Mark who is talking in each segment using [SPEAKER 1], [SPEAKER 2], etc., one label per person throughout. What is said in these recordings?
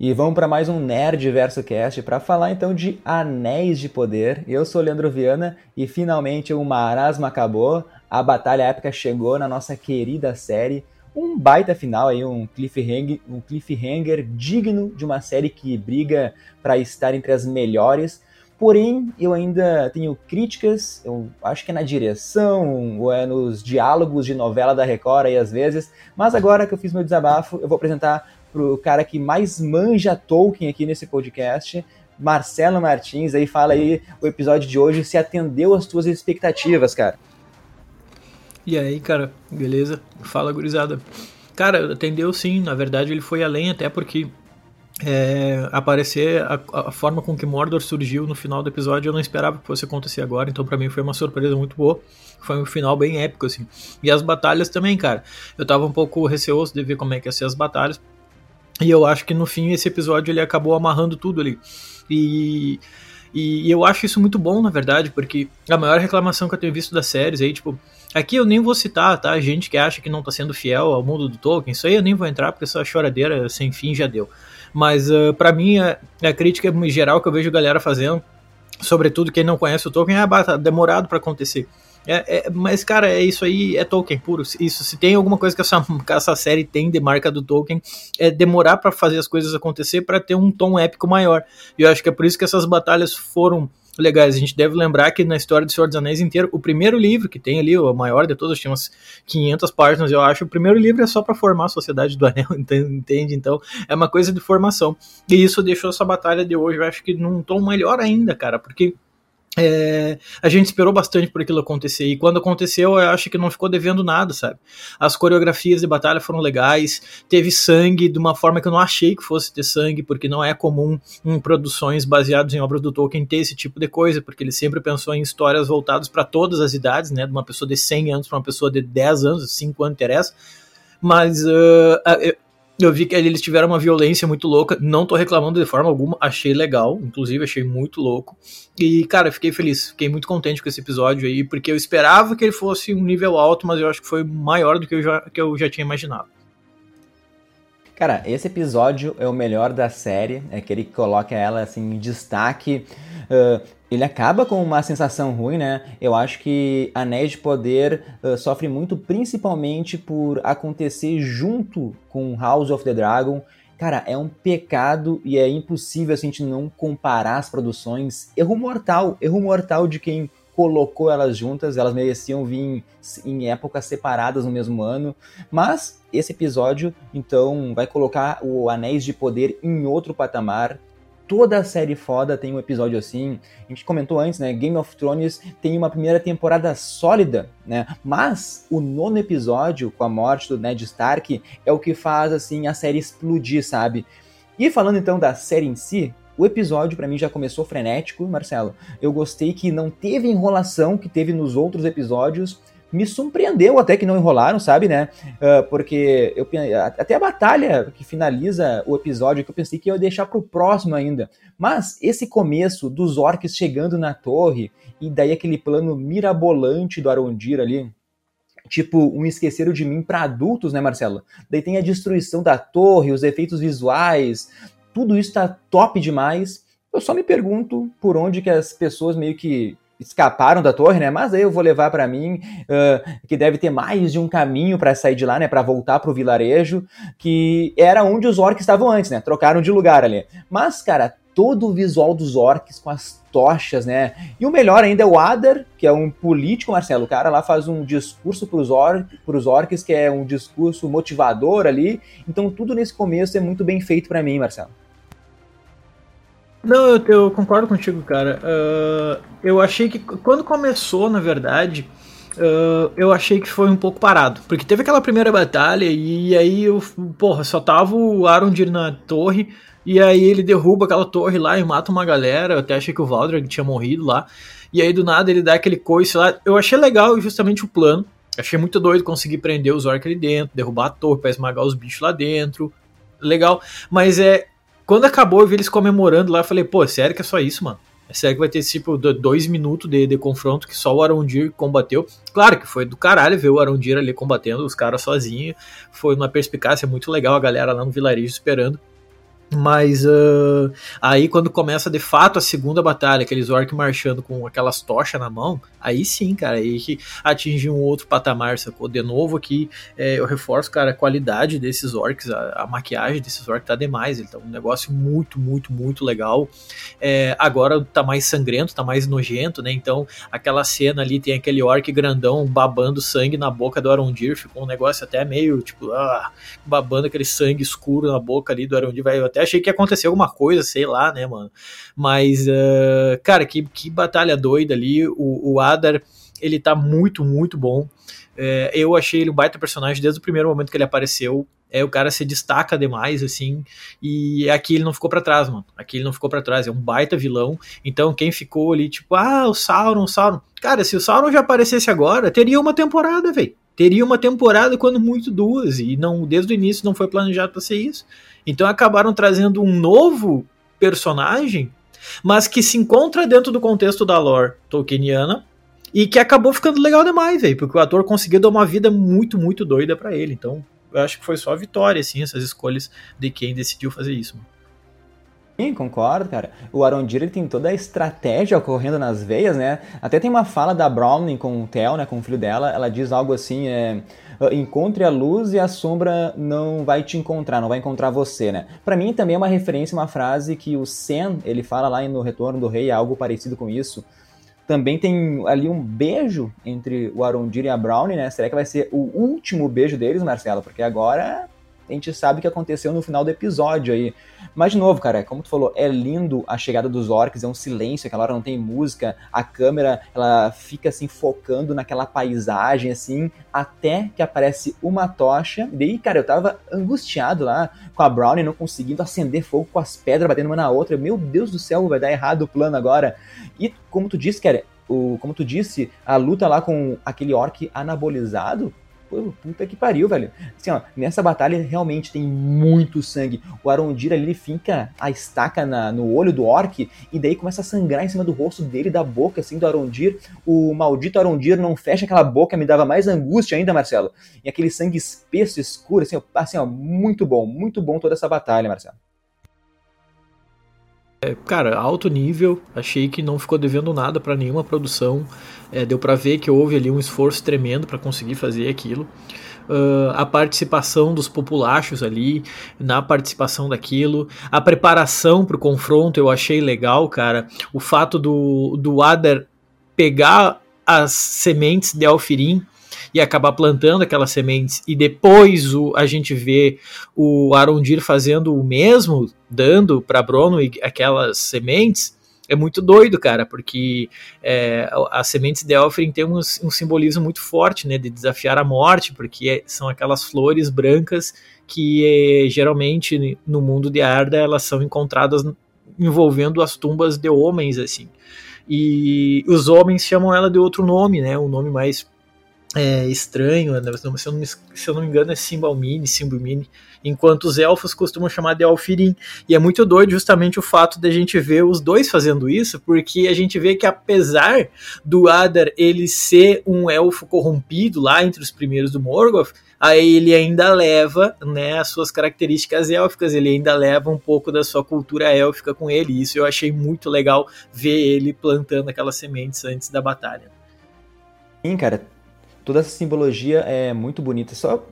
[SPEAKER 1] E vamos para mais um Nerd Verso Cast para falar então de Anéis de Poder. Eu sou Leandro Viana e finalmente o marasmo acabou, a batalha épica chegou na nossa querida série. Um baita final aí, um cliffhanger, um cliffhanger digno de uma série que briga para estar entre as melhores. Porém, eu ainda tenho críticas, eu acho que é na direção, ou é nos diálogos de novela da Record aí às vezes. Mas agora que eu fiz meu desabafo, eu vou apresentar pro cara que mais manja Tolkien aqui nesse podcast, Marcelo Martins, aí fala aí o episódio de hoje se atendeu às tuas expectativas, cara.
[SPEAKER 2] E aí, cara, beleza? Fala, gurizada. Cara, atendeu sim, na verdade ele foi além até porque é, aparecer a, a, forma com que Mordor surgiu no final do episódio eu não esperava que fosse acontecer agora, então para mim foi uma surpresa muito boa. Foi um final bem épico, assim. E as batalhas também, cara. Eu tava um pouco receoso de ver como é que ia ser as batalhas, e eu acho que no fim esse episódio ele acabou amarrando tudo ali. E, e eu acho isso muito bom, na verdade, porque a maior reclamação que eu tenho visto das séries aí, tipo, aqui eu nem vou citar, tá? Gente que acha que não tá sendo fiel ao mundo do Tolkien, isso aí eu nem vou entrar porque essa choradeira sem fim já deu. Mas uh, para mim, a, a crítica geral que eu vejo galera fazendo, sobretudo quem não conhece o Tolkien, é ah, tá demorado para acontecer. É, é, mas, cara, é isso aí, é Tolkien puro. Isso, se tem alguma coisa que essa, que essa série tem de marca do Tolkien, é demorar para fazer as coisas acontecer para ter um tom épico maior. E eu acho que é por isso que essas batalhas foram legais. A gente deve lembrar que na história do Senhor dos Anéis inteiro, o primeiro livro que tem ali, o maior de todos, tinha umas 500 páginas, eu acho. O primeiro livro é só para formar a sociedade do Anel, entende? Então é uma coisa de formação. E isso deixou essa batalha de hoje, eu acho que num tom melhor ainda, cara, porque é, a gente esperou bastante por aquilo acontecer e quando aconteceu eu acho que não ficou devendo nada, sabe? As coreografias de batalha foram legais, teve sangue de uma forma que eu não achei que fosse ter sangue, porque não é comum em produções baseadas em obras do Tolkien ter esse tipo de coisa, porque ele sempre pensou em histórias voltadas para todas as idades, né? De uma pessoa de 100 anos para uma pessoa de 10 anos, 5 anos interessa. Mas uh, vi que eles tiveram uma violência muito louca. Não tô reclamando de forma alguma. Achei legal. Inclusive, achei muito louco. E, cara, fiquei feliz. Fiquei muito contente com esse episódio aí. Porque eu esperava que ele fosse um nível alto, mas eu acho que foi maior do que eu já, que eu já tinha imaginado.
[SPEAKER 1] Cara, esse episódio é o melhor da série. É que coloca ela assim em destaque. Uh, ele acaba com uma sensação ruim, né? Eu acho que Anéis de Poder uh, sofre muito principalmente por acontecer junto com House of the Dragon. Cara, é um pecado e é impossível a gente não comparar as produções. Erro mortal, erro mortal de quem colocou elas juntas, elas mereciam vir em épocas separadas no mesmo ano, mas esse episódio então vai colocar o Anéis de Poder em outro patamar, toda a série foda tem um episódio assim. A gente comentou antes, né? Game of Thrones tem uma primeira temporada sólida, né? Mas o nono episódio, com a morte do Ned Stark, é o que faz assim a série explodir, sabe? E falando então da série em si, o episódio para mim já começou frenético, Marcelo. Eu gostei que não teve enrolação que teve nos outros episódios me surpreendeu até que não enrolaram, sabe, né? Uh, porque eu, até a batalha que finaliza o episódio, que eu pensei que ia deixar pro próximo ainda. Mas esse começo dos orcs chegando na torre, e daí aquele plano mirabolante do Arondir ali, tipo um esqueceram de mim para adultos, né, Marcelo? Daí tem a destruição da torre, os efeitos visuais, tudo isso tá top demais. Eu só me pergunto por onde que as pessoas meio que escaparam da torre, né? Mas aí eu vou levar para mim uh, que deve ter mais de um caminho para sair de lá, né? Para voltar pro vilarejo, que era onde os orcs estavam antes, né? Trocaram de lugar ali. Mas, cara, todo o visual dos orcs com as tochas, né? E o melhor ainda é o Adar, que é um político, Marcelo. O cara lá faz um discurso pros, or orcs, que é um discurso motivador ali. Então tudo nesse começo é muito bem feito para mim, Marcelo.
[SPEAKER 2] Não, eu, eu, concordo contigo, cara. Uh, eu achei que quando começou, na verdade, uh, eu achei que foi um pouco parado. Porque teve aquela primeira batalha e aí, eu, porra, só tava o Arondir na torre. E aí ele derruba aquela torre lá e mata uma galera. Eu até achei que o Valdreg tinha morrido lá. E aí do nada ele dá aquele coice lá. Eu achei legal justamente o plano. Achei muito doido conseguir prender os orcs ali dentro, derrubar a torre pra esmagar os bichos lá dentro. Legal. Mas é quando acabou, eu vi eles comemorando lá, eu falei, pô, sério que é só isso, mano? É sério que vai ter tipo dois minutos de, de confronto que só o Arondir combateu? Claro que foi do caralho ver o Arondir ali combatendo os caras sozinho. Foi uma perspicácia muito legal, a galera lá no vilarejo esperando. Mas uh, aí quando começa de fato a segunda batalha, aqueles orcs marchando com aquelas tochas na mão, aí sim, cara, aí que atinge um outro patamar, sacou? De novo aqui, é, eu reforço, cara, a qualidade desses orcs, a, a, maquiagem desses orcs tá demais, tá um negócio muito, muito, muito legal. É, agora tá mais sangrento, tá mais nojento, né? Então aquela cena ali tem aquele orc grandão babando sangue na boca do Arondir, ficou um negócio até meio, tipo, ah, babando aquele sangue escuro na boca ali do Arondir, vai até até achei que ia acontecer alguma coisa, sei lá, né, mano. Mas, uh, cara, que, que batalha doida ali. O, o Adar, ele tá muito, muito bom. É, eu achei ele um baita personagem desde o primeiro momento que ele apareceu. É, o cara se destaca demais, assim, e aqui ele não ficou para trás, mano. Aqui ele não ficou para trás, é um baita vilão. Então, quem ficou ali, tipo, ah, o Sauron, o Sauron. Cara, se o Sauron já aparecesse agora, teria uma temporada, velho. Teria uma temporada, quando muito duas, e não desde o início não foi planejado para ser isso. Então acabaram trazendo um novo personagem, mas que se encontra dentro do contexto da lore tolkieniana e que acabou ficando legal demais, velho, porque o ator conseguiu dar uma vida muito, muito doida para ele. Então, eu acho que foi só vitória, assim, essas escolhas de quem decidiu fazer isso. Mano.
[SPEAKER 1] Sim, concordo, cara. O Arondir ele tem toda a estratégia ocorrendo nas veias, né? Até tem uma fala da Browning com o Theo, né, com o filho dela. Ela diz algo assim, é uh, encontre a luz e a sombra não vai te encontrar, não vai encontrar você, né? Para mim também é uma referência, uma frase que o Sen, ele fala lá no Retorno do Rei, algo parecido com isso. Também tem ali um beijo entre o Arondir e a Brownie, né? Será que vai ser o último beijo deles, Marcelo? Porque agora a gente sabe o que aconteceu no final do episódio aí. Mas, de novo, cara, como tu falou, é lindo a chegada dos orcs, é um silêncio, aquela hora não tem música, a câmera, ela fica, assim, focando naquela paisagem, assim, até que aparece uma tocha. E daí, cara, eu tava angustiado lá com a Brownie não conseguindo acender fogo com as pedras batendo uma na outra. Meu Deus do céu, vai dar errado o plano agora. E, como tu disse, cara, o, como tu disse, a luta lá com aquele orc anabolizado, Puta que pariu, velho. Assim, ó, nessa batalha realmente tem muito sangue. O Arondir ali ele finca a estaca na, no olho do orc e daí começa a sangrar em cima do rosto dele, da boca, assim, do Arondir. O maldito Arondir não fecha aquela boca, me dava mais angústia ainda, Marcelo. E aquele sangue espesso, escuro, assim, ó, assim, ó muito bom, muito bom toda essa batalha, Marcelo.
[SPEAKER 2] É, cara, alto nível, achei que não ficou devendo nada para nenhuma produção. É, deu para ver que houve ali um esforço tremendo para conseguir fazer aquilo. Uh, a participação dos populachos ali, na participação daquilo, a preparação para o confronto eu achei legal, cara. O fato do, do Adar pegar as sementes de Alfirim acabar plantando aquelas sementes e depois o, a gente vê o Arondir fazendo o mesmo, dando para Brono aquelas sementes, é muito doido, cara, porque é, as sementes de Elfrin tem um, um, simbolismo muito forte, né, de desafiar a morte, porque é, são aquelas flores brancas que é, geralmente no mundo de Arda elas são encontradas envolvendo as tumbas de homens, assim. E os homens chamam ela de outro nome, né, um nome mais é, estranho, né, se, eu não me, se eu não me engano é Simbalmini, Simbalmini, enquanto os elfos costumam chamar de Alfirim. E é muito doido justamente o fato de a gente ver os dois fazendo isso, porque a gente vê que apesar do Adar ele ser um elfo corrompido lá entre os primeiros do Morgoth, aí ele ainda leva né, as suas características élficas, ele ainda leva um pouco da sua cultura élfica com ele. Isso eu achei muito legal ver ele plantando aquelas sementes antes da batalha.
[SPEAKER 1] Sim, cara, toda essa simbologia é muito bonita. Só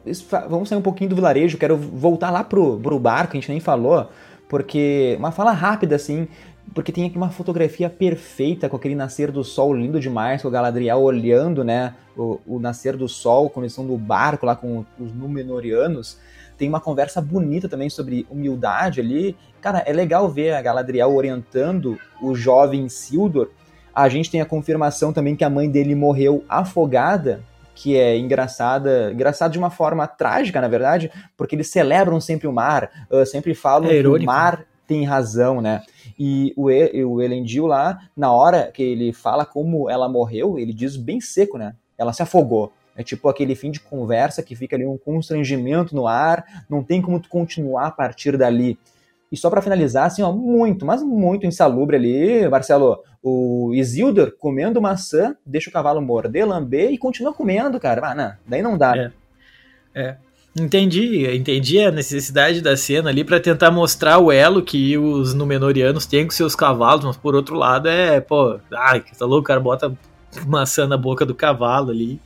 [SPEAKER 1] vamos sair um pouquinho do vilarejo, quero voltar lá pro, pro barco, a gente nem falou, porque uma fala rápida assim, porque tem aqui uma fotografia perfeita com aquele nascer do sol lindo demais, com o Galadriel olhando, né, o, o nascer do sol, quando eles estão no barco lá com os Númenóreanos. Tem uma conversa bonita também sobre humildade ali. Cara, é legal ver a Galadriel orientando o jovem Sildor. A gente tem a confirmação também que a mãe dele morreu afogada que é engraçada, engraçada de uma forma trágica, na verdade, porque eles celebram sempre o mar, uh, sempre falam é que o mar tem razão, né? E o, e, o Elendil lá, na hora que ele fala como ela morreu, ele diz bem seco, né? Ela se afogou. É tipo aquele fim de conversa que fica ali um constrangimento no ar, não tem como tu continuar a partir dali. E só para finalizar, assim, ó, muito, mas muito insalubre ali, Marcelo, o Isildur comendo maçã, deixa o cavalo morder, lamber e continua comendo, cara. Ah, não, daí não dá.
[SPEAKER 2] É. é. Entendi, entendi a necessidade da cena ali para tentar mostrar o elo que os Númenóreanos têm com seus cavalos, mas por outro lado é, pô, ai, tá louco, o cara bota maçã na boca do cavalo ali.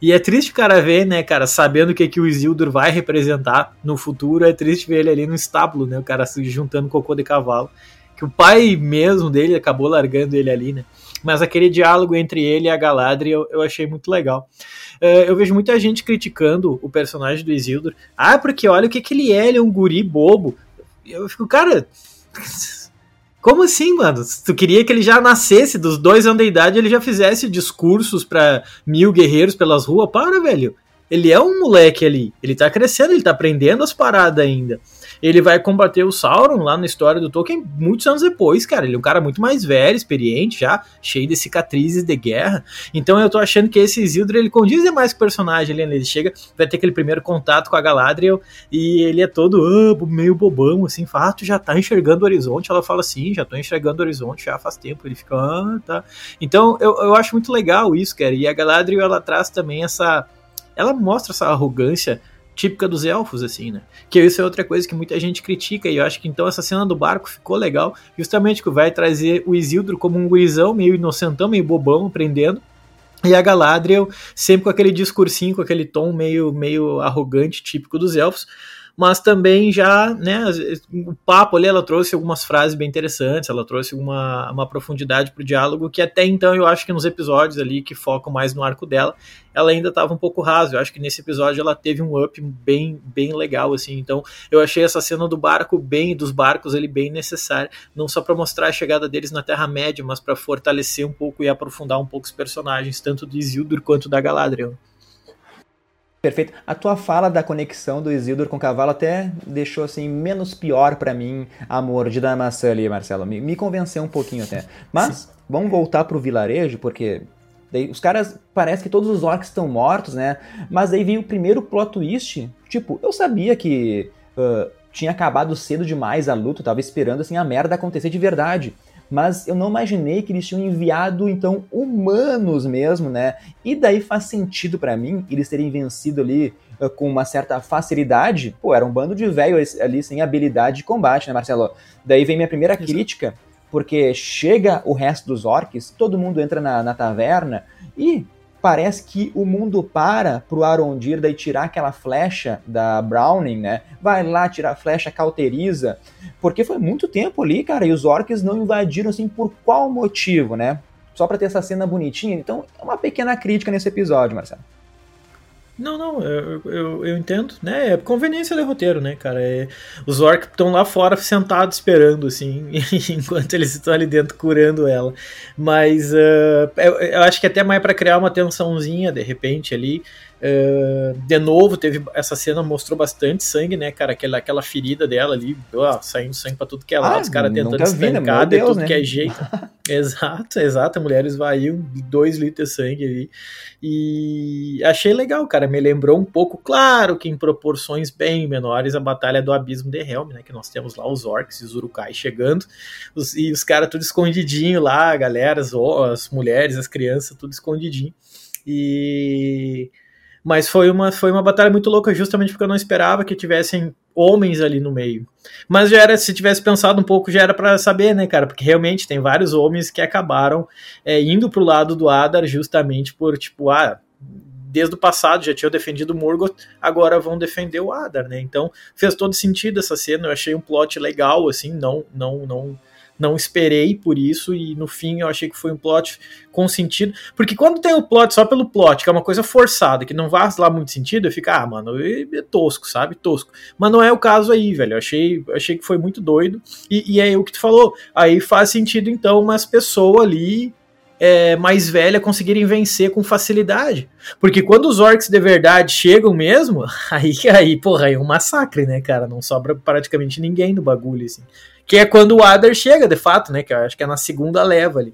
[SPEAKER 2] E é triste o cara ver, né, cara, sabendo o que, que o Isildur vai representar no futuro, é triste ver ele ali no estábulo, né, o cara se juntando cocô de cavalo. Que o pai mesmo dele acabou largando ele ali, né. Mas aquele diálogo entre ele e a Galadriel eu, eu achei muito legal. Uh, eu vejo muita gente criticando o personagem do Isildur. Ah, porque olha o que, que ele é, ele é um guri bobo. Eu fico, cara. Como assim, mano? Tu queria que ele já nascesse dos dois anos de idade ele já fizesse discursos para mil guerreiros pelas ruas? Para, velho. Ele é um moleque ali. Ele tá crescendo, ele tá aprendendo as paradas ainda. Ele vai combater o Sauron lá na história do Tolkien muitos anos depois, cara. Ele é um cara muito mais velho, experiente já, cheio de cicatrizes de guerra. Então eu tô achando que esse Isildur, ele condiz demais com o personagem ali, né? Ele chega, vai ter aquele primeiro contato com a Galadriel e ele é todo ah, meio bobão, assim, fala, ah, já tá enxergando o horizonte? Ela fala, sim, já tô enxergando o horizonte já faz tempo. Ele fica, ah, tá. Então eu, eu acho muito legal isso, cara. E a Galadriel, ela traz também essa... Ela mostra essa arrogância típica dos elfos, assim, né? Que isso é outra coisa que muita gente critica, e eu acho que então essa cena do barco ficou legal, justamente que vai trazer o Isildur como um gurizão, meio inocentão, meio bobão, aprendendo, e a Galadriel sempre com aquele discursinho, com aquele tom meio, meio arrogante, típico dos elfos, mas também já, né, o papo ali, ela trouxe algumas frases bem interessantes, ela trouxe uma, uma profundidade pro diálogo que até então eu acho que nos episódios ali que focam mais no arco dela, ela ainda estava um pouco raso. Eu acho que nesse episódio ela teve um up bem, bem legal, assim. Então eu achei essa cena do barco bem, dos barcos ele bem necessária, não só para mostrar a chegada deles na Terra Média, mas para fortalecer um pouco e aprofundar um pouco os personagens, tanto do Isildur quanto da Galadriel.
[SPEAKER 1] Perfeito. A tua fala da conexão do Isildur com o cavalo até deixou assim menos pior para mim a mordida da maçã ali, Marcelo. Me, me convenceu um pouquinho até. Mas Sim. vamos voltar pro vilarejo, porque daí os caras parece que todos os orcs estão mortos, né? Mas aí veio o primeiro plot twist. Tipo, eu sabia que uh, tinha acabado cedo demais a luta, tava esperando assim a merda acontecer de verdade mas eu não imaginei que eles tinham enviado então humanos mesmo, né? E daí faz sentido para mim eles terem vencido ali uh, com uma certa facilidade. Pô, era um bando de velho ali sem habilidade de combate, né, Marcelo? Daí vem minha primeira crítica, porque chega o resto dos orcs, todo mundo entra na, na taverna e parece que o mundo para pro Arondir daí tirar aquela flecha da Browning, né? Vai lá tirar a flecha, cauteriza, porque foi muito tempo ali, cara, e os orcs não invadiram assim por qual motivo, né? Só para ter essa cena bonitinha. Então, é uma pequena crítica nesse episódio, Marcelo.
[SPEAKER 2] Não, não, eu, eu, eu, entendo, né? É conveniência de roteiro, né, cara? É, os orcs estão lá fora sentados esperando, assim, enquanto eles estão ali dentro curando ela. Mas uh, eu, eu, acho que até mais para criar uma tensãozinha, de repente, ali. Uh, de novo, teve essa cena mostrou bastante sangue, né, cara? Aquela, aquela ferida dela ali, ó, saindo sangue pra tudo que é lado, ah, os caras tentando estancar de tudo né? que é jeito. exato, exato. A mulher esvaiu dois litros de sangue ali. E achei legal, cara. Me lembrou um pouco, claro que em proporções bem menores, a Batalha do Abismo de Helm, né? Que nós temos lá os orcs e os urukai chegando, os, e os caras tudo escondidinho lá, a galera, as, as mulheres, as crianças, tudo escondidinho. E mas foi uma, foi uma batalha muito louca, justamente porque eu não esperava que tivessem homens ali no meio. Mas já era, se tivesse pensado um pouco, já era para saber, né, cara? Porque realmente tem vários homens que acabaram é, indo pro lado do Adar justamente por, tipo, ah, desde o passado já tinham defendido o Morgoth, agora vão defender o Adar, né? Então fez todo sentido essa cena, eu achei um plot legal, assim, não, não, não não esperei por isso e no fim eu achei que foi um plot com sentido. Porque quando tem o plot só pelo plot, que é uma coisa forçada, que não faz lá muito sentido, eu fico, ah, mano, é tosco, sabe? Tosco. Mas não é o caso aí, velho. Eu achei, achei que foi muito doido. E, e é o que tu falou. Aí faz sentido, então, umas pessoas ali é, mais velha conseguirem vencer com facilidade. Porque quando os orcs de verdade chegam mesmo, aí, aí, porra, aí é um massacre, né, cara? Não sobra praticamente ninguém do bagulho, assim. Que é quando o Adar chega, de fato, né? Que eu acho que é na segunda leva ali.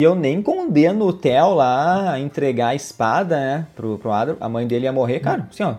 [SPEAKER 1] E eu nem condeno o Theo lá a entregar a espada, né, pro, pro Adar. A mãe dele ia morrer, cara. Assim, ó.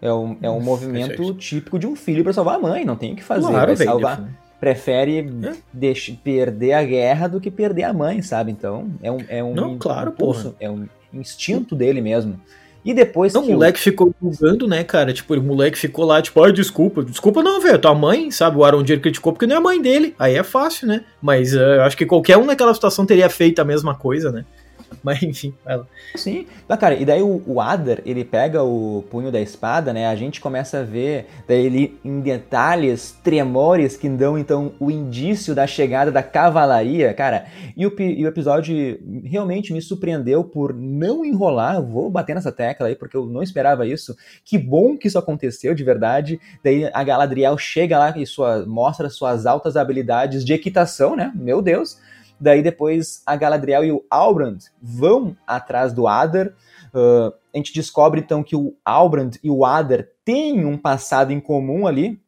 [SPEAKER 1] É um, é um movimento típico de um filho para salvar a mãe, não tem o que fazer. Claro, vai salvar. Prefere é. deixe, perder a guerra do que perder a mãe, sabe? Então, é um, é um
[SPEAKER 2] não, claro, impulso,
[SPEAKER 1] é um instinto dele mesmo. E depois
[SPEAKER 2] não, o moleque ficou julgando, né, cara? Tipo, o moleque ficou lá, tipo, ai, desculpa. Desculpa não, velho. Tua mãe, sabe? O Arondir criticou porque não é a mãe dele. Aí é fácil, né? Mas uh, eu acho que qualquer um naquela situação teria feito a mesma coisa, né? Mas enfim, vai lá.
[SPEAKER 1] Sim, cara, e daí o, o Adar, ele pega o punho da espada, né? A gente começa a ver daí ele em detalhes, tremores que dão então o indício da chegada da cavalaria, cara. E o, e o episódio realmente me surpreendeu por não enrolar. Vou bater nessa tecla aí porque eu não esperava isso. Que bom que isso aconteceu de verdade. Daí a Galadriel chega lá e sua, mostra suas altas habilidades de equitação, né? Meu Deus. Daí depois a Galadriel e o Albrand vão atrás do Adar. Uh, a gente descobre então que o Albrand e o Adar têm um passado em comum ali.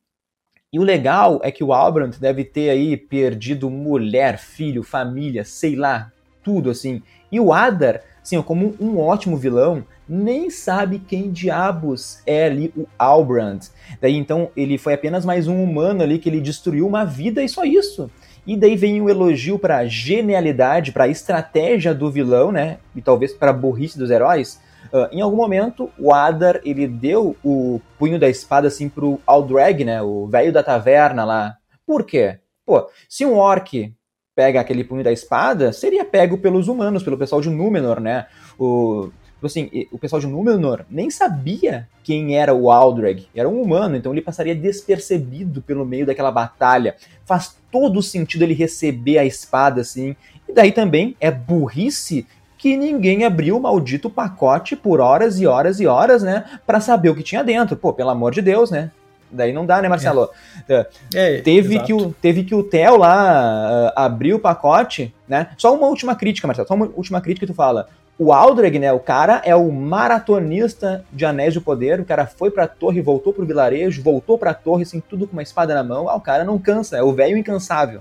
[SPEAKER 1] E o legal é que o Albrand deve ter aí perdido mulher, filho, família, sei lá, tudo assim. E o Adar, assim, como um ótimo vilão, nem sabe quem diabos é ali o Albrand. Daí então ele foi apenas mais um humano ali que ele destruiu uma vida e só isso. E daí vem o elogio para a genialidade, para a estratégia do vilão, né? E talvez para a burrice dos heróis. Uh, em algum momento, o Adar ele deu o punho da espada assim pro Aldrag, né? O velho da taverna lá. Por quê? Pô, se um orc pega aquele punho da espada, seria pego pelos humanos, pelo pessoal de Númenor, né? O, Tipo assim, o pessoal de Númenor nem sabia quem era o Aldrag. Era um humano, então ele passaria despercebido pelo meio daquela batalha. Faz todo sentido ele receber a espada assim. E daí também é burrice que ninguém abriu o maldito pacote por horas e horas e horas, né? para saber o que tinha dentro. Pô, pelo amor de Deus, né? Daí não dá, né, Marcelo? É. É, teve, que o, teve que o Theo lá uh, abrir o pacote, né? Só uma última crítica, Marcelo. Só uma última crítica que tu fala. O Aldreg, né, o cara é o maratonista de Anéis do Poder, o cara foi pra torre, voltou pro vilarejo, voltou pra torre, assim, tudo com uma espada na mão, ah, o cara não cansa, é o velho incansável.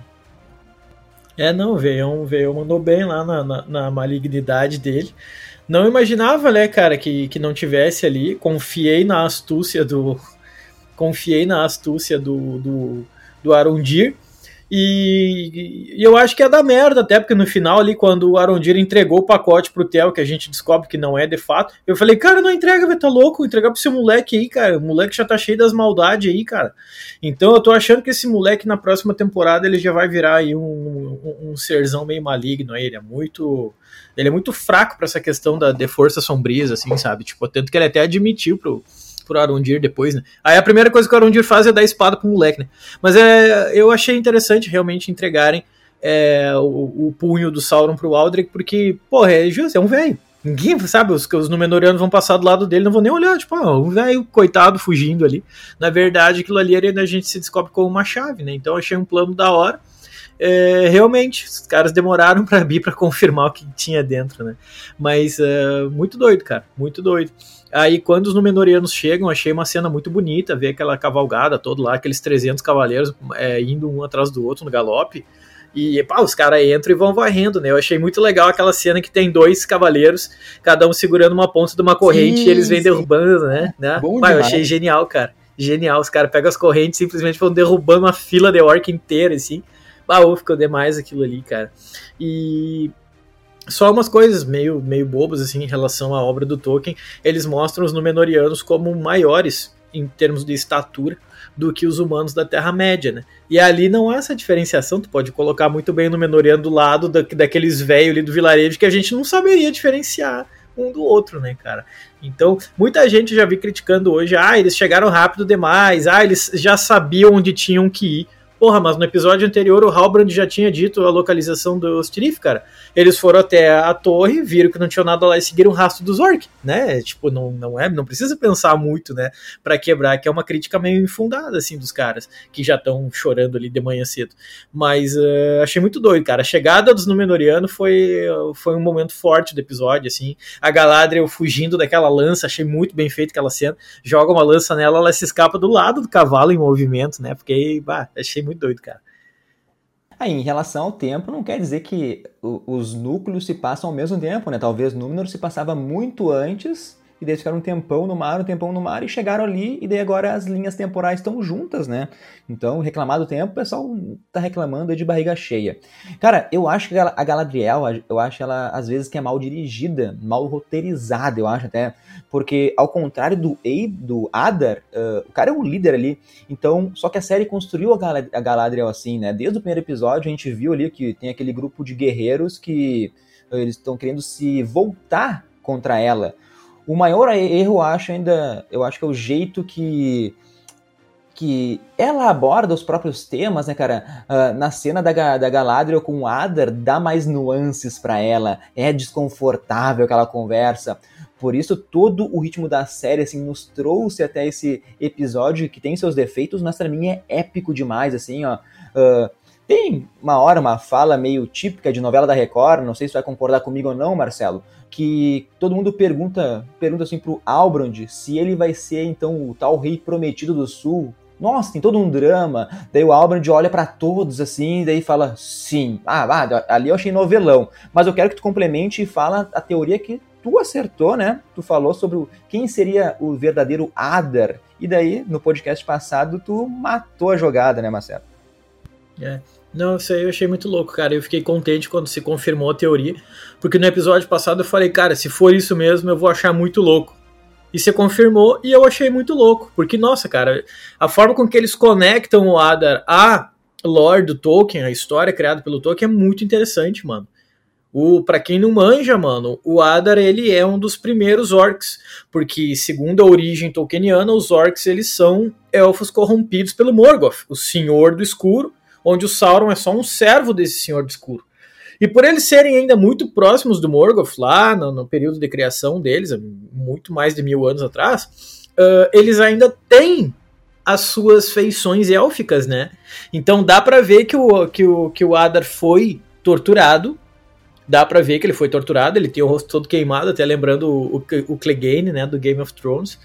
[SPEAKER 2] É, não, o Veião, mandou bem lá na, na, na, malignidade dele. Não imaginava, né, cara, que, que não tivesse ali, confiei na astúcia do... Confiei na astúcia do, do, do Arondir, e, e, eu acho que é da merda, até porque no final ali, quando o Arondir entregou o pacote pro Theo, que a gente descobre que não é de fato, eu falei, cara, não entrega, velho, tá louco, entregar pro seu moleque aí, cara. O moleque já tá cheio das maldades aí, cara. Então eu tô achando que esse moleque na próxima temporada ele já vai virar aí um, um, um serzão meio maligno aí. Ele é muito. Ele é muito fraco para essa questão da, de forças sombrias, assim, sabe? Tipo, tanto que ele até admitiu pro pro Arondir depois, né? Aí a primeira coisa que o Arondir faz é dar espada pro moleque, né? Mas é, eu achei interessante realmente entregarem é, o, o, punho do Sauron pro Aldrich, porque, porra, é justo, é um velho. Ninguém, sabe, os, os Númenóreanos vão passar do lado dele, não vão nem olhar, tipo, ah, um velho coitado fugindo ali. Na verdade, aquilo ali a gente se descobre como uma chave, né? Então achei um plano da hora. É, realmente, os caras demoraram para vir para confirmar o que tinha dentro, né? Mas é, muito doido, cara, muito doido. Aí, quando os Númenóreanos chegam, achei uma cena muito bonita, ver aquela cavalgada toda lá, aqueles 300 cavaleiros é, indo um atrás do outro no galope. E pá, os caras entram e vão varrendo, né? Eu achei muito legal aquela cena que tem dois cavaleiros, cada um segurando uma ponta de uma corrente sim, e eles vêm sim. derrubando, né? né? Bom pá, eu achei genial, cara. Genial. Os caras pegam as correntes e simplesmente vão derrubando uma fila de orc inteira, assim. Pá, ficou demais aquilo ali, cara. E só umas coisas meio, meio bobas assim em relação à obra do Tolkien. Eles mostram os Númenóreanos como maiores em termos de estatura do que os humanos da Terra-média, né? E ali não há essa diferenciação, tu pode colocar muito bem o Númenóreano do lado da, daqueles velhos ali do vilarejo que a gente não saberia diferenciar um do outro, né, cara? Então, muita gente já vi criticando hoje, ah, eles chegaram rápido demais, ah, eles já sabiam onde tinham que ir. Porra, mas no episódio anterior o Halbrand já tinha dito a localização do Strif, cara. Eles foram até a torre, viram que não tinha nada lá e seguiram o rastro dos orc, né? Tipo, não, não é, não precisa pensar muito, né, para quebrar, que é uma crítica meio infundada assim dos caras que já estão chorando ali de manhã cedo. Mas uh, achei muito doido, cara. A chegada dos Númenóreanos foi foi um momento forte do episódio, assim. A Galadriel fugindo daquela lança, achei muito bem feito aquela cena. Joga uma lança nela, ela se escapa do lado do cavalo em movimento, né? Porque, bah, achei muito doido, cara.
[SPEAKER 1] Aí, em relação ao tempo, não quer dizer que os núcleos se passam ao mesmo tempo, né? Talvez Númenor se passava muito antes e daí ficaram um tempão no mar, um tempão no mar, e chegaram ali, e daí agora as linhas temporais estão juntas, né? Então, reclamar do tempo, o pessoal tá reclamando de barriga cheia. Cara, eu acho que a Galadriel, eu acho ela, às vezes, que é mal dirigida, mal roteirizada, eu acho até, porque ao contrário do Abe, do Adar, uh, o cara é um líder ali, então, só que a série construiu a, Gal a Galadriel assim, né? Desde o primeiro episódio, a gente viu ali que tem aquele grupo de guerreiros que eles estão querendo se voltar contra ela. O maior erro, acho ainda, eu acho que é o jeito que que ela aborda os próprios temas, né, cara? Uh, na cena da, da Galadriel com o Adar, dá mais nuances para ela, é desconfortável aquela conversa. Por isso, todo o ritmo da série, assim, nos trouxe até esse episódio que tem seus defeitos, mas pra mim é épico demais, assim, ó. Uh, tem uma hora, uma fala meio típica de novela da Record, não sei se vai concordar comigo ou não, Marcelo, que todo mundo pergunta, pergunta assim pro Albrand se ele vai ser então o tal rei prometido do sul. Nossa, tem todo um drama. Daí o Albrand olha para todos assim, daí fala sim. Ah, ah, ali eu achei novelão. Mas eu quero que tu complemente e fala a teoria que tu acertou, né? Tu falou sobre quem seria o verdadeiro Adar. E daí, no podcast passado, tu matou a jogada, né, Marcelo?
[SPEAKER 2] É. Não, isso aí eu achei muito louco, cara. Eu fiquei contente quando se confirmou a teoria, porque no episódio passado eu falei, cara, se for isso mesmo, eu vou achar muito louco. E você confirmou e eu achei muito louco, porque nossa, cara, a forma com que eles conectam o Adar a lore do Tolkien, a história criada pelo Tolkien é muito interessante, mano. O, para quem não manja, mano, o Adar ele é um dos primeiros orcs, porque segundo a origem tolkieniana, os orcs eles são elfos corrompidos pelo Morgoth, o Senhor do Escuro, onde o Sauron é só um servo desse Senhor do Escuro. E por eles serem ainda muito próximos do Morgoth, lá no, no período de criação deles, muito mais de mil anos atrás, uh, eles ainda têm as suas feições élficas, né? Então dá para ver que o, que, o, que o Adar foi torturado, dá para ver que ele foi torturado, ele tem o rosto todo queimado, até lembrando o, o, o Clegane, né, do Game of Thrones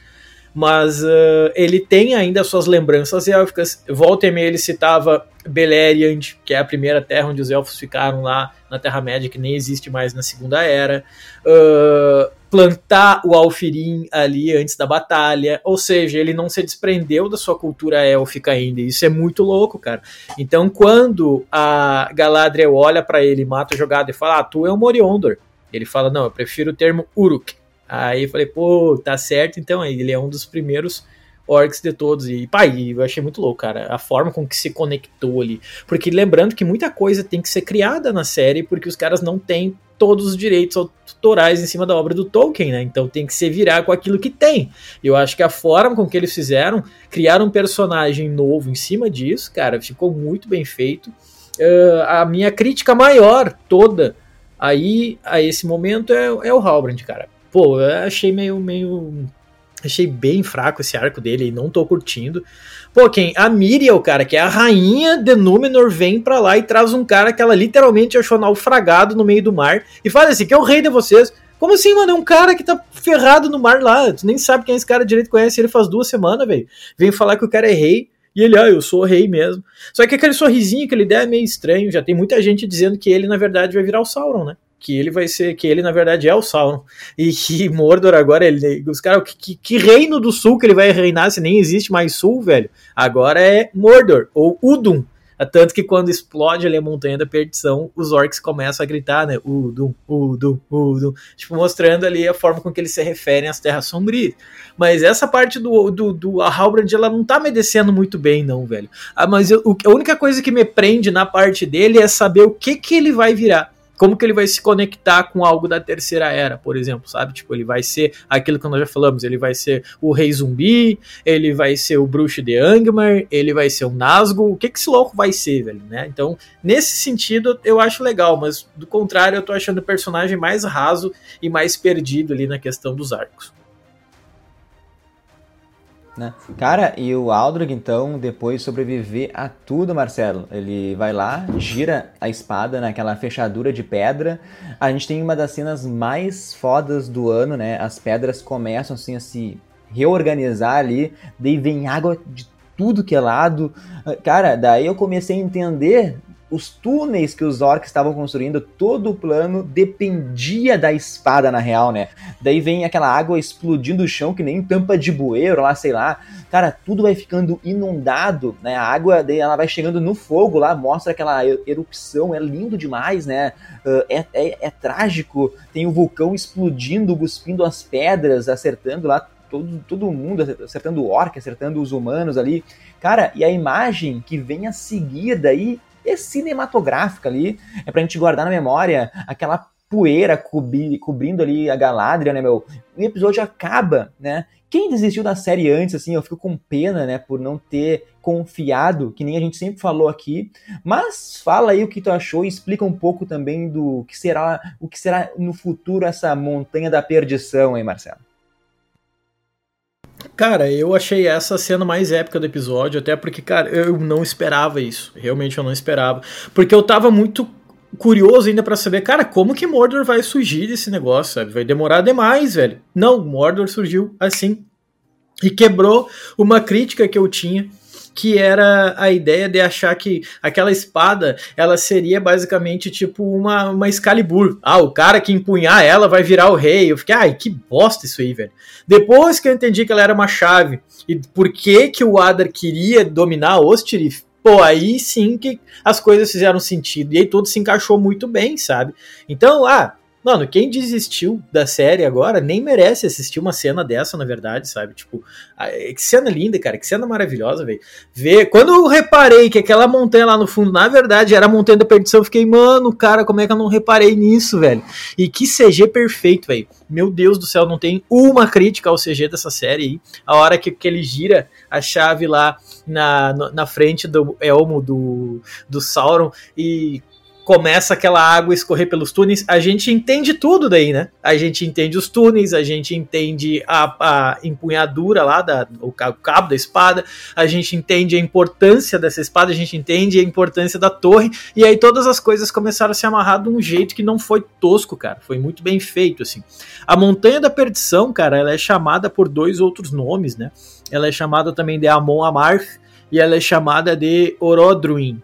[SPEAKER 2] mas uh, ele tem ainda suas lembranças élficas. Volta e meia ele citava Beleriand, que é a primeira terra onde os elfos ficaram lá na Terra-média, que nem existe mais na Segunda Era. Uh, plantar o Alfirim ali antes da batalha, ou seja, ele não se desprendeu da sua cultura élfica ainda, isso é muito louco, cara. Então, quando a Galadriel olha para ele, mata a jogada e fala, ah, tu é o Moriondor, ele fala, não, eu prefiro o termo Uruk, Aí eu falei, pô, tá certo, então ele é um dos primeiros orcs de todos. E, pai, eu achei muito louco, cara, a forma com que se conectou ali. Porque lembrando que muita coisa tem que ser criada na série, porque os caras não têm todos os direitos autorais em cima da obra do Tolkien, né? Então tem que se virar com aquilo que tem. Eu acho que a forma com que eles fizeram, criar um personagem novo em cima disso, cara, ficou muito bem feito. Uh, a minha crítica maior toda aí a esse momento é, é o Halbrand, cara pô, eu achei meio, meio. Achei bem fraco esse arco dele e não tô curtindo. Pô, quem? A Miriel, cara, que é a rainha de Númenor, vem pra lá e traz um cara que ela literalmente achou naufragado no meio do mar e fala assim: que é o rei de vocês. Como assim, mano? É um cara que tá ferrado no mar lá. Tu nem sabe quem é esse cara direito conhece ele faz duas semanas, velho. Vem falar que o cara é rei. E ele, ah, eu sou rei mesmo. Só que aquele sorrisinho que ele der é meio estranho. Já tem muita gente dizendo que ele, na verdade, vai virar o Sauron, né? Que ele vai ser, que ele na verdade é o Sauron, e que Mordor agora, ele, os caras, que, que, reino do sul que ele vai reinar se nem existe mais sul, velho? Agora é Mordor, ou Udum, tanto que quando explode ali a Montanha da Perdição, os orcs começam a gritar, né? Udum, Udum, Udum. Tipo, mostrando ali a forma com que eles se referem às Terras Sombrias. Mas essa parte do, do, do Halbrand, ela não tá me descendo muito bem, não, velho. Ah, mas eu, a única coisa que me prende na parte dele é saber o que que ele vai virar como que ele vai se conectar com algo da terceira era, por exemplo, sabe? Tipo, ele vai ser aquilo que nós já falamos, ele vai ser o rei zumbi, ele vai ser o bruxo de Angmar, ele vai ser o Nazgûl, o que que esse louco vai ser, velho, né? Então, nesse sentido, eu acho legal, mas do contrário, eu tô achando o personagem mais raso e mais perdido ali na questão dos arcos.
[SPEAKER 1] Né? Cara, e o Aldrich, então, depois de sobreviver a tudo, Marcelo, ele vai lá, gira a espada naquela fechadura de pedra. A gente tem uma das cenas mais fodas do ano, né? As pedras começam assim a se reorganizar ali, daí vem água de tudo que é lado. Cara, daí eu comecei a entender os túneis que os orcs estavam construindo, todo o plano dependia da espada, na real, né? Daí vem aquela água explodindo o chão, que nem tampa de bueiro lá, sei lá. Cara, tudo vai ficando inundado, né? A água, daí ela vai chegando no fogo lá, mostra aquela erupção, é lindo demais, né? Uh, é, é, é trágico, tem o vulcão explodindo, cuspindo as pedras, acertando lá todo, todo mundo, acertando o orc, acertando os humanos ali. Cara, e a imagem que vem a seguir daí é cinematográfica ali, é pra gente guardar na memória aquela poeira cobri, cobrindo ali a Galadriel, né, meu? O episódio acaba, né? Quem desistiu da série antes, assim, eu fico com pena, né, por não ter confiado, que nem a gente sempre falou aqui. Mas fala aí o que tu achou e explica um pouco também do que será, o que será no futuro essa montanha da perdição, hein, Marcelo?
[SPEAKER 2] Cara, eu achei essa cena mais épica do episódio, até porque, cara, eu não esperava isso. Realmente eu não esperava. Porque eu tava muito curioso ainda para saber, cara, como que Mordor vai surgir desse negócio, sabe? Vai demorar demais, velho. Não, Mordor surgiu assim. E quebrou uma crítica que eu tinha que era a ideia de achar que aquela espada ela seria basicamente tipo uma, uma Excalibur. Ah, o cara que empunhar ela vai virar o rei. Eu fiquei, ai, que bosta isso aí, velho. Depois que eu entendi que ela era uma chave e por que que o Adar queria dominar Ostirith, pô, aí sim que as coisas fizeram sentido. E aí tudo se encaixou muito bem, sabe? Então, ah, Mano, quem desistiu da série agora nem merece assistir uma cena dessa, na verdade, sabe? Tipo, que cena linda, cara, que cena maravilhosa, velho. Ver, quando eu reparei que aquela montanha lá no fundo, na verdade, era a montanha da perdição, eu fiquei, mano, cara, como é que eu não reparei nisso, velho? E que CG perfeito, velho. Meu Deus do céu, não tem uma crítica ao CG dessa série aí. A hora que, que ele gira a chave lá na, na frente do elmo do, do Sauron e começa aquela água escorrer pelos túneis, a gente entende tudo daí, né? A gente entende os túneis, a gente entende a, a empunhadura lá, da, o cabo da espada, a gente entende a importância dessa espada, a gente entende a importância da torre, e aí todas as coisas começaram a se amarrar de um jeito que não foi tosco, cara. Foi muito bem feito, assim. A Montanha da Perdição, cara, ela é chamada por dois outros nomes, né? Ela é chamada também de Amon Amarth, e ela é chamada de Orodruin,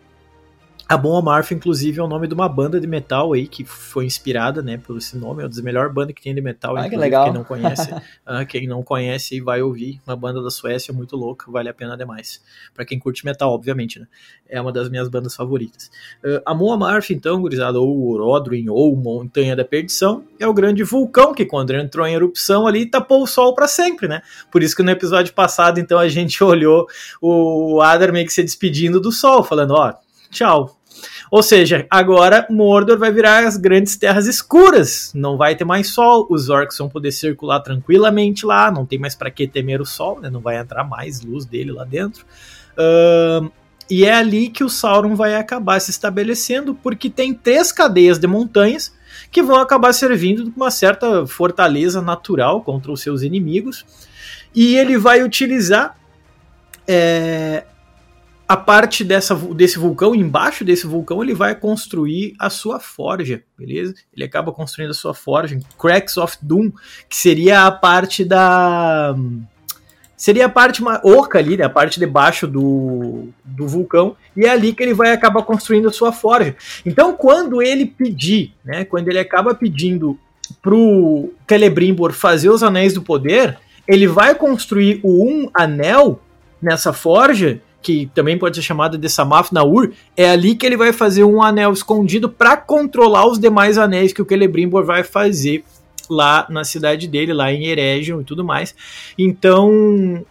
[SPEAKER 2] a Bon Amarth, inclusive, é o nome de uma banda de metal aí que foi inspirada, né, por esse nome. É uma das melhores bandas que tem de metal.
[SPEAKER 1] Ah, que legal.
[SPEAKER 2] Quem não conhece, uh, quem não conhece vai ouvir. Uma banda da Suécia muito louca, vale a pena demais. Para quem curte metal, obviamente, né? É uma das minhas bandas favoritas. Uh, a Mon Amarth, então, gurizada, ou Orodruin, ou Montanha da Perdição, é o grande vulcão que, quando entrou em erupção ali, tapou o sol para sempre, né? Por isso que no episódio passado, então, a gente olhou o Adar meio que se despedindo do sol, falando, ó, tchau, ou seja, agora Mordor vai virar as grandes terras escuras. Não vai ter mais sol. Os orcs vão poder circular tranquilamente lá. Não tem mais para que temer o sol, né? Não vai entrar mais luz dele lá dentro. E é ali que o Sauron vai acabar se estabelecendo, porque tem três cadeias de montanhas que vão acabar servindo de uma certa fortaleza natural contra os seus inimigos. E ele vai utilizar é, a parte dessa, desse vulcão, embaixo desse vulcão, ele vai construir a sua forja, beleza? Ele acaba construindo a sua forja, Cracks of Doom, que seria a parte da. Seria a parte oca ali, né? a parte de baixo do, do vulcão, e é ali que ele vai acabar construindo a sua forja. Então, quando ele pedir, né? Quando ele acaba pedindo pro Celebrimbor fazer os anéis do poder, ele vai construir o um anel nessa forja que também pode ser chamada de Samaf Naur, é ali que ele vai fazer um anel escondido para controlar os demais anéis que o Celebrimbor vai fazer lá na cidade dele, lá em Eregion e tudo mais. Então,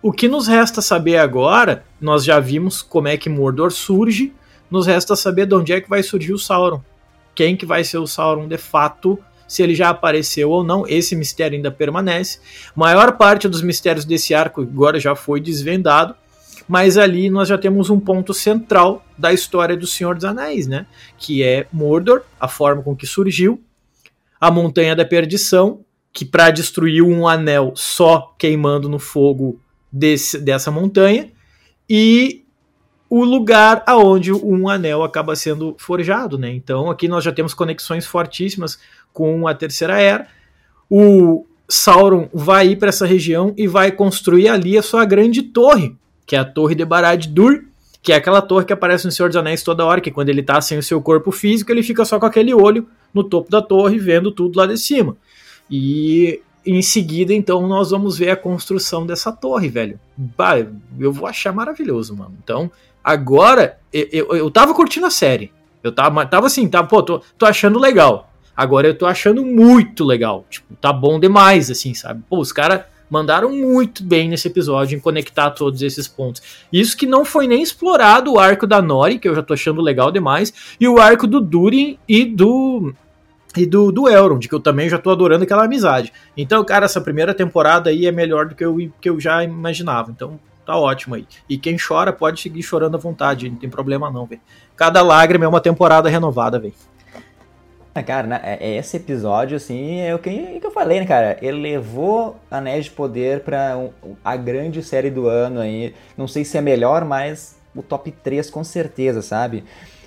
[SPEAKER 2] o que nos resta saber agora, nós já vimos como é que Mordor surge, nos resta saber de onde é que vai surgir o Sauron. Quem que vai ser o Sauron de fato, se ele já apareceu ou não, esse mistério ainda permanece. Maior parte dos mistérios desse arco agora já foi desvendado mas ali nós já temos um ponto central da história do Senhor dos Anéis, né? Que é Mordor, a forma com que surgiu, a Montanha da Perdição, que para destruir um anel só queimando no fogo desse, dessa montanha, e o lugar aonde um anel acaba sendo forjado, né? Então aqui nós já temos conexões fortíssimas com a Terceira Era. O Sauron vai ir para essa região e vai construir ali a sua grande torre, que é a Torre de Barad-dûr, que é aquela torre que aparece no Senhor dos Anéis toda hora, que quando ele tá sem o seu corpo físico, ele fica só com aquele olho no topo da torre, vendo tudo lá de cima. E em seguida, então, nós vamos ver a construção dessa torre, velho. Bah, eu vou achar maravilhoso, mano. Então, agora, eu, eu, eu tava curtindo a série. Eu tava, tava assim, tá, pô, tô, tô achando legal. Agora eu tô achando muito legal. Tipo, tá bom demais, assim, sabe? Pô, os caras mandaram muito bem nesse episódio em conectar todos esses pontos. Isso que não foi nem explorado o arco da Nori, que eu já tô achando legal demais, e o arco do Durin e do e do, do Elrond, que eu também já tô adorando aquela amizade. Então, cara, essa primeira temporada aí é melhor do que eu, que eu já imaginava. Então, tá ótimo aí. E quem chora pode seguir chorando à vontade, não tem problema não, velho. Cada lágrima é uma temporada renovada, velho.
[SPEAKER 1] Ah, cara, é, é esse episódio, assim, é o que, é eu falei, né, cara? Ele levou Anéis de Poder pra a grande série do ano aí. Não sei se é melhor, mas o top 3 com certeza, sabe?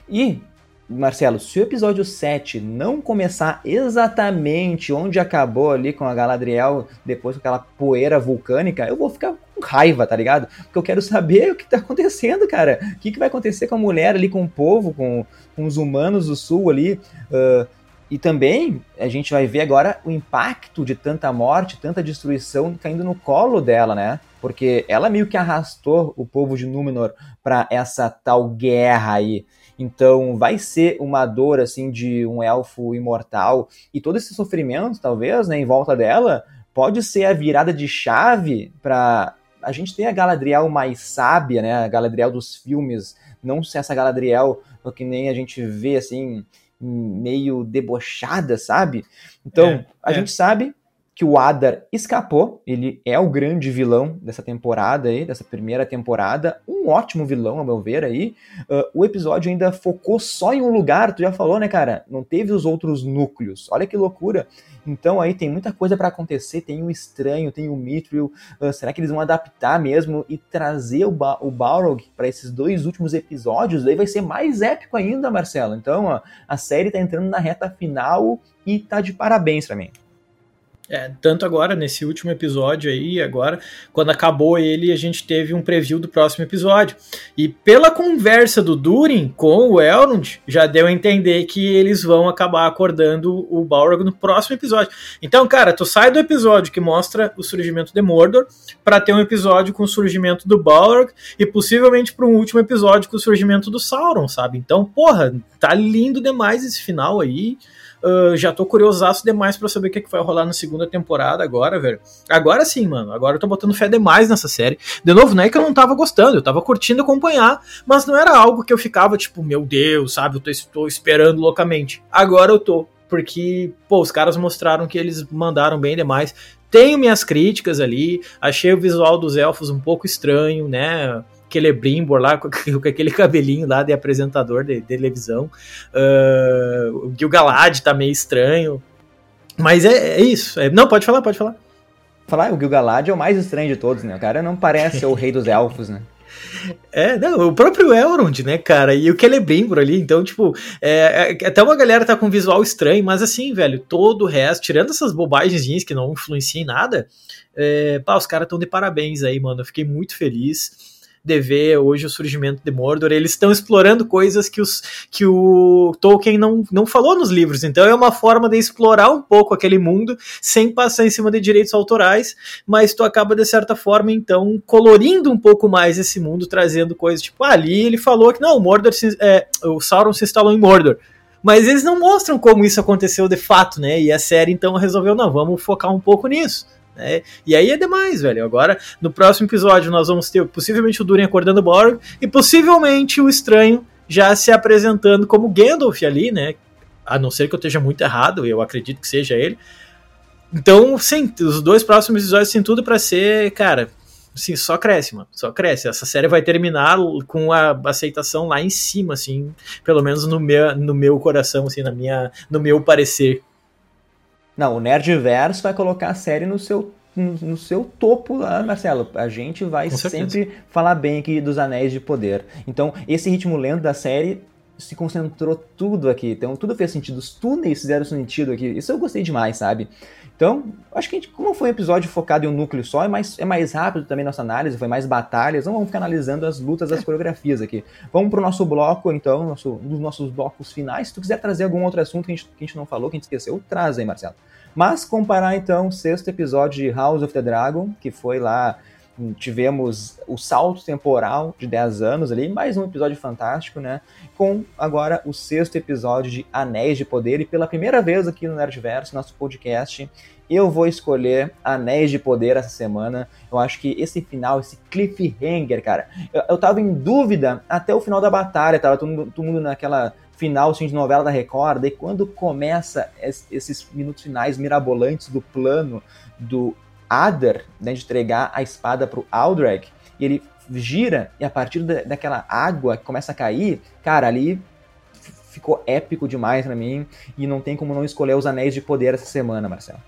[SPEAKER 1] E, Marcelo, se o episódio 7 não começar exatamente onde acabou ali com a Galadriel, depois com aquela poeira vulcânica, eu vou ficar com raiva, tá ligado? Porque eu quero saber o que tá acontecendo, cara. O que, que vai acontecer com a mulher ali, com o povo, com, com os humanos do sul ali. Uh, e também a gente vai ver agora o impacto de tanta morte, tanta destruição caindo no colo dela, né? Porque ela meio que arrastou o povo de Númenor para essa tal guerra aí. Então vai ser uma dor assim de um elfo imortal e todo esse sofrimento, talvez, né, em volta dela, pode ser a virada de chave para a gente ter a Galadriel mais sábia, né? A Galadriel dos filmes, não ser essa Galadriel que nem a gente vê assim meio debochada, sabe? Então, é, a é. gente sabe que o Adar escapou, ele é o grande vilão dessa temporada aí, dessa primeira temporada, um ótimo vilão, a meu ver aí. Uh, o episódio ainda focou só em um lugar, tu já falou, né, cara? Não teve os outros núcleos. Olha que loucura. Então aí tem muita coisa para acontecer, tem o estranho, tem o Mithril. Uh, será que eles vão adaptar mesmo e trazer o, ba o Balrog para esses dois últimos episódios? Daí vai ser mais épico ainda, Marcelo. Então, a série tá entrando na reta final e tá de parabéns para mim.
[SPEAKER 2] É, tanto agora, nesse último episódio aí, agora, quando acabou ele, a gente teve um preview do próximo episódio. E pela conversa do Durin com o Elrond, já deu a entender que eles vão acabar acordando o Balrog no próximo episódio. Então, cara, tu sai do episódio que mostra o surgimento de Mordor para ter um episódio com o surgimento do Balrog e possivelmente para um último episódio com o surgimento do Sauron, sabe? Então, porra, tá lindo demais esse final aí. Uh, já tô curiosaço demais para saber o que, é que vai rolar na segunda temporada agora, velho. Agora sim, mano. Agora eu tô botando fé demais nessa série. De novo, não é que eu não tava gostando, eu tava curtindo acompanhar, mas não era algo que eu ficava tipo, meu Deus, sabe? Eu tô, tô esperando loucamente. Agora eu tô. Porque, pô, os caras mostraram que eles mandaram bem demais. Tenho minhas críticas ali, achei o visual dos elfos um pouco estranho, né? Celebrimbor lá, com, com, aquele cabelinho lá de apresentador de, de televisão. Uh, o Gil-galad tá meio estranho. Mas é, é isso. É, não, pode falar, pode falar.
[SPEAKER 1] Falar, o Gil-galad é o mais estranho de todos, né? O cara não parece o rei dos elfos, né?
[SPEAKER 2] É, não, o próprio Elrond, né, cara, e o Celebrimbor ali, então, tipo, é, é, até uma galera tá com um visual estranho, mas assim, velho, todo o resto, tirando essas bobagens que não influenciam em nada, é, pá, os caras estão de parabéns aí, mano, eu fiquei muito feliz de ver hoje o surgimento de Mordor. Eles estão explorando coisas que, os, que o Tolkien não, não falou nos livros. Então é uma forma de explorar um pouco aquele mundo sem passar em cima de direitos autorais, mas tu acaba, de certa forma, então, colorindo um pouco mais esse mundo, trazendo coisas tipo, ah, ali ele falou que não, o Mordor se, é, o Sauron se instalou em Mordor mas eles não mostram como isso aconteceu de fato, né? E a série então resolveu, não, vamos focar um pouco nisso. Né? E aí é demais, velho. Agora, no próximo episódio, nós vamos ter possivelmente o Durin acordando o Borg e possivelmente o Estranho já se apresentando como Gandalf ali, né? A não ser que eu esteja muito errado, eu acredito que seja ele. Então, sim, os dois próximos episódios têm tudo para ser, cara, assim, só cresce, mano. Só cresce. Essa série vai terminar com a aceitação lá em cima, assim, pelo menos no meu, no meu coração, assim, na minha, no meu parecer.
[SPEAKER 1] Não, o Nerdverso vai colocar a série no seu no, no seu topo lá, Marcelo. A gente vai sempre falar bem aqui dos Anéis de Poder. Então, esse ritmo lento da série se concentrou tudo aqui. Então, tudo fez sentido. Os túneis fizeram sentido aqui. Isso eu gostei demais, sabe? Então, acho que gente, como foi um episódio focado em um núcleo só, é mais, é mais rápido também nossa análise, foi mais batalhas. Não vamos ficar analisando as lutas, as coreografias aqui. Vamos pro nosso bloco, então, nosso, um dos nossos blocos finais. Se tu quiser trazer algum outro assunto que a, gente, que a gente não falou, que a gente esqueceu, traz aí, Marcelo. Mas comparar então o sexto episódio de House of the Dragon, que foi lá tivemos o salto temporal de 10 anos ali, mais um episódio fantástico, né? Com agora o sexto episódio de Anéis de Poder, e pela primeira vez aqui no Nerdverso, nosso podcast, eu vou escolher Anéis de Poder essa semana. Eu acho que esse final, esse cliffhanger, cara, eu, eu tava em dúvida até o final da batalha, tava todo mundo, todo mundo naquela final assim, de novela da Record, e quando começa esses minutos finais mirabolantes do plano do Adar, né, de entregar a espada pro Aldreg, e ele gira, e a partir da, daquela água que começa a cair, cara, ali ficou épico demais para mim, e não tem como não escolher os Anéis de Poder essa semana, Marcelo.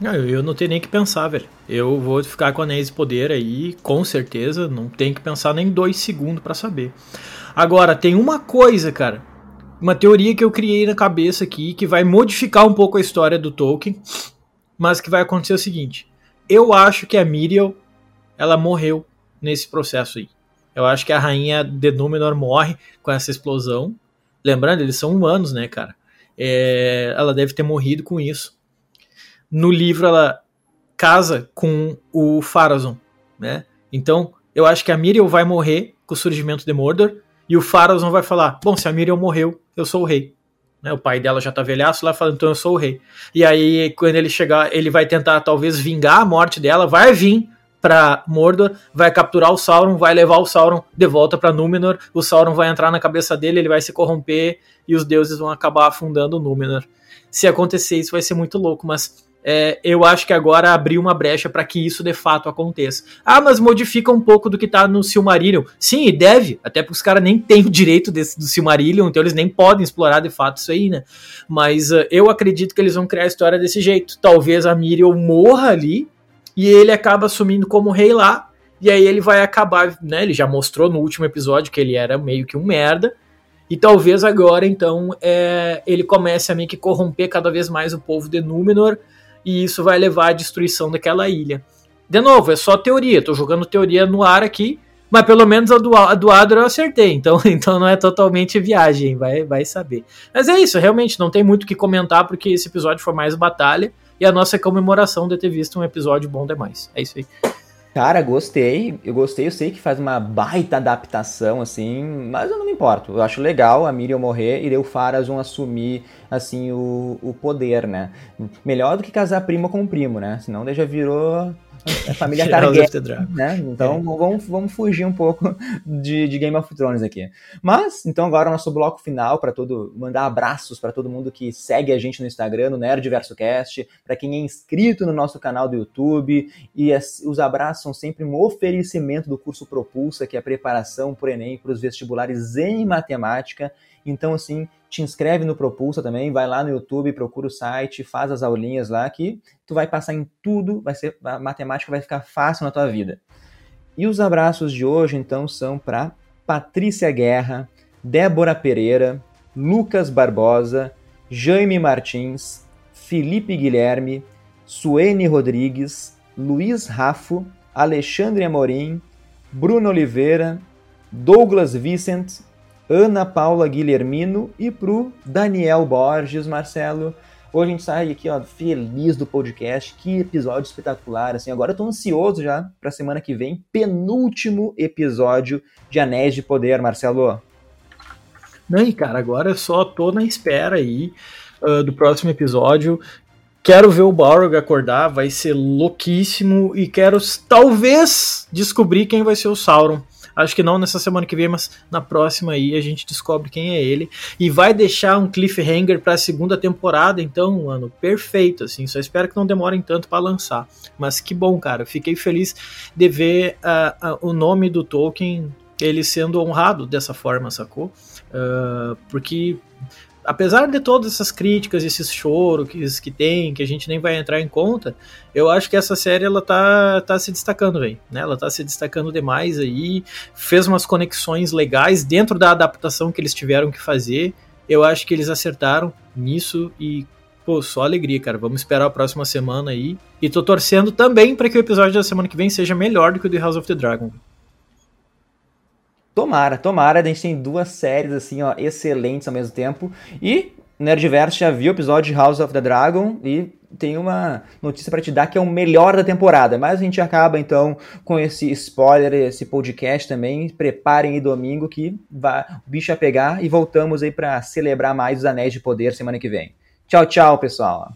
[SPEAKER 2] Não, eu não tenho nem que pensar, velho. Eu vou ficar com Anéis de Poder aí, com certeza, não tem que pensar nem dois segundos para saber. Agora, tem uma coisa, cara, uma teoria que eu criei na cabeça aqui, que vai modificar um pouco a história do Tolkien, mas que vai acontecer o seguinte: eu acho que a Miriel ela morreu nesse processo aí. Eu acho que a rainha de Númenor morre com essa explosão. Lembrando, eles são humanos, né, cara? É, ela deve ter morrido com isso. No livro, ela casa com o Farazon, né? Então, eu acho que a Miriel vai morrer com o surgimento de Mordor e o Farazon vai falar: Bom, se a Miriel morreu, eu sou o rei. Né, o pai dela já tá velhaço lá falando, então eu sou o rei. E aí, quando ele chegar, ele vai tentar talvez vingar a morte dela, vai vir para Mordor, vai capturar o Sauron, vai levar o Sauron de volta para Númenor, o Sauron vai entrar na cabeça dele, ele vai se corromper e os deuses vão acabar afundando Númenor. Se acontecer isso vai ser muito louco, mas é, eu acho que agora abriu uma brecha para que isso de fato aconteça. Ah, mas modifica um pouco do que tá no Silmarillion. Sim, e deve, até porque os caras nem têm o direito desse, do Silmarillion, então eles nem podem explorar de fato isso aí, né? Mas uh, eu acredito que eles vão criar a história desse jeito. Talvez a Miriel morra ali e ele acaba assumindo como rei lá. E aí ele vai acabar, né? Ele já mostrou no último episódio que ele era meio que um merda. E talvez agora, então, é, ele comece a meio que corromper cada vez mais o povo de Númenor e isso vai levar à destruição daquela ilha. De novo, é só teoria, tô jogando teoria no ar aqui, mas pelo menos a do, a do Adro eu acertei, então, então não é totalmente viagem, vai, vai saber. Mas é isso, realmente, não tem muito o que comentar, porque esse episódio foi mais batalha, e a nossa comemoração de ter visto um episódio bom demais. É isso aí.
[SPEAKER 1] Cara, gostei. Eu gostei, eu sei que faz uma baita adaptação, assim, mas eu não me importo. Eu acho legal a Miriam morrer e o Farazon assumir, assim, o, o poder, né? Melhor do que casar primo com primo, né? Senão já virou é família Targaryen, né? Então é. vamos, vamos fugir um pouco de, de, Game of Thrones aqui. Mas, então agora o nosso bloco final para todo mandar abraços para todo mundo que segue a gente no Instagram, no Nerdversocast, para quem é inscrito no nosso canal do YouTube e as, os abraços são sempre um oferecimento do curso Propulsa, que é a preparação para o ENEM para os vestibulares em matemática. Então, assim, te inscreve no Propulsa também, vai lá no YouTube, procura o site, faz as aulinhas lá que tu vai passar em tudo, vai ser a matemática vai ficar fácil na tua vida. E os abraços de hoje então são para Patrícia Guerra, Débora Pereira, Lucas Barbosa, Jaime Martins, Felipe Guilherme, Suene Rodrigues, Luiz Rafo, Alexandre Amorim, Bruno Oliveira, Douglas Vicent, Ana Paula Guilhermino e pro Daniel Borges, Marcelo. Hoje a gente sai aqui, ó, feliz do podcast. Que episódio espetacular, assim. Agora eu tô ansioso já pra semana que vem, penúltimo episódio de Anéis de Poder, Marcelo.
[SPEAKER 2] Não, cara, agora eu só tô na espera aí uh, do próximo episódio. Quero ver o Balrog acordar, vai ser louquíssimo e quero talvez descobrir quem vai ser o Sauron. Acho que não nessa semana que vem, mas na próxima aí a gente descobre quem é ele. E vai deixar um cliffhanger para a segunda temporada, então, mano, perfeito, assim. Só espero que não demorem tanto para lançar. Mas que bom, cara. Fiquei feliz de ver uh, uh, o nome do Tolkien ele sendo honrado dessa forma, sacou? Uh, porque apesar de todas essas críticas, esses choro que, que tem, que a gente nem vai entrar em conta, eu acho que essa série ela tá, tá se destacando, velho. Né? Ela tá se destacando demais aí, fez umas conexões legais dentro da adaptação que eles tiveram que fazer. Eu acho que eles acertaram nisso e pô, só alegria, cara. Vamos esperar a próxima semana aí. E tô torcendo também para que o episódio da semana que vem seja melhor do que o de House of the Dragon.
[SPEAKER 1] Tomara, tomara. A gente tem duas séries, assim, ó, excelentes ao mesmo tempo. E Nerdverse já viu o episódio de House of the Dragon e tem uma notícia para te dar que é o melhor da temporada. Mas a gente acaba então com esse spoiler, esse podcast também. Preparem aí domingo que vai, o bicho a pegar e voltamos aí para celebrar mais os Anéis de Poder semana que vem. Tchau, tchau, pessoal.